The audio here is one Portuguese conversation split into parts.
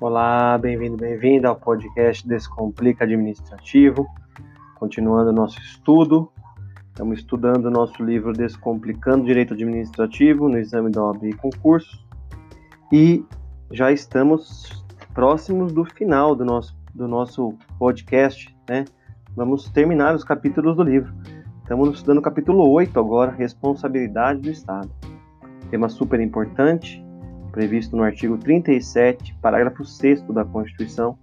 Olá, bem-vindo, bem-vinda ao podcast Descomplica Administrativo. Continuando nosso estudo, estamos estudando o nosso livro Descomplicando Direito Administrativo no exame da OAB e concurso. E já estamos próximos do final do nosso, do nosso podcast, né? Vamos terminar os capítulos do livro. Estamos estudando o capítulo 8 agora, Responsabilidade do Estado. Tema super importante, previsto no artigo 37, parágrafo 6 da Constituição.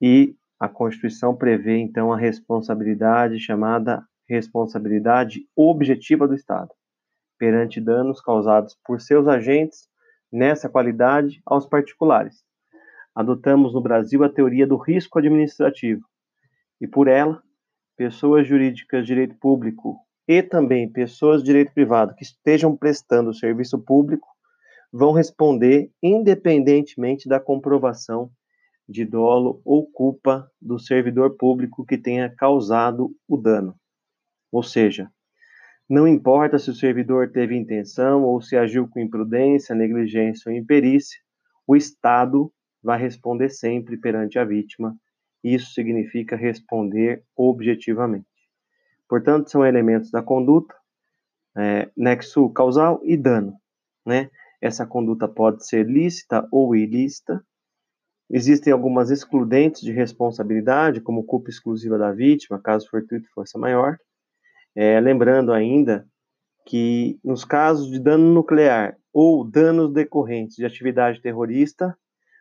E a Constituição prevê então a responsabilidade chamada responsabilidade objetiva do Estado perante danos causados por seus agentes nessa qualidade aos particulares. Adotamos no Brasil a teoria do risco administrativo e por ela, pessoas jurídicas de direito público e também pessoas de direito privado que estejam prestando serviço público vão responder independentemente da comprovação de dolo ou culpa do servidor público que tenha causado o dano. Ou seja, não importa se o servidor teve intenção ou se agiu com imprudência, negligência ou imperícia, o Estado vai responder sempre perante a vítima. Isso significa responder objetivamente. Portanto, são elementos da conduta, é, nexo causal e dano. Né? Essa conduta pode ser lícita ou ilícita. Existem algumas excludentes de responsabilidade, como culpa exclusiva da vítima, caso fortuito e força maior. É, lembrando ainda que nos casos de dano nuclear ou danos decorrentes de atividade terrorista,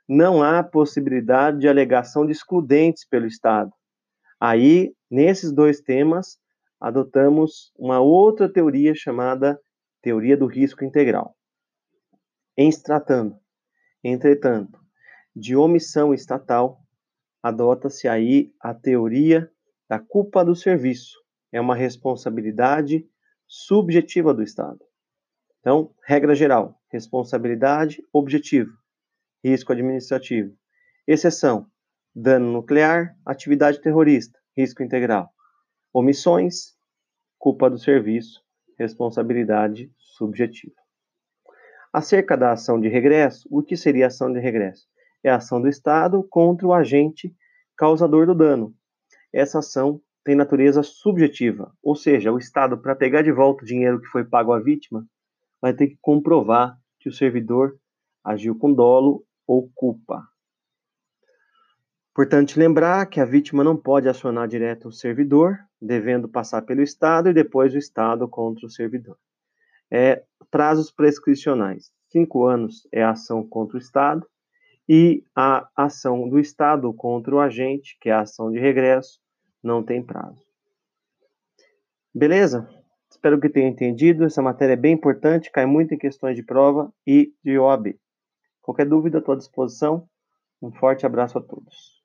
não há possibilidade de alegação de excludentes pelo Estado. Aí, nesses dois temas, adotamos uma outra teoria chamada teoria do risco integral. Em se tratando, entretanto, de omissão estatal, adota-se aí a teoria da culpa do serviço. É uma responsabilidade subjetiva do Estado. Então, regra geral: responsabilidade objetiva, risco administrativo. Exceção: dano nuclear, atividade terrorista, risco integral. Omissões, culpa do serviço, responsabilidade subjetiva. Acerca da ação de regresso, o que seria a ação de regresso? É a ação do Estado contra o agente causador do dano. Essa ação tem natureza subjetiva, ou seja, o Estado, para pegar de volta o dinheiro que foi pago à vítima, vai ter que comprovar que o servidor agiu com dolo ou culpa. Importante lembrar que a vítima não pode acionar direto o servidor, devendo passar pelo Estado e depois o Estado contra o servidor. É, prazos prescricionais: cinco anos é a ação contra o Estado e a ação do Estado contra o agente, que é a ação de regresso, não tem prazo. Beleza? Espero que tenha entendido. Essa matéria é bem importante, cai muito em questões de prova e de OAB. Qualquer dúvida, estou à disposição. Um forte abraço a todos.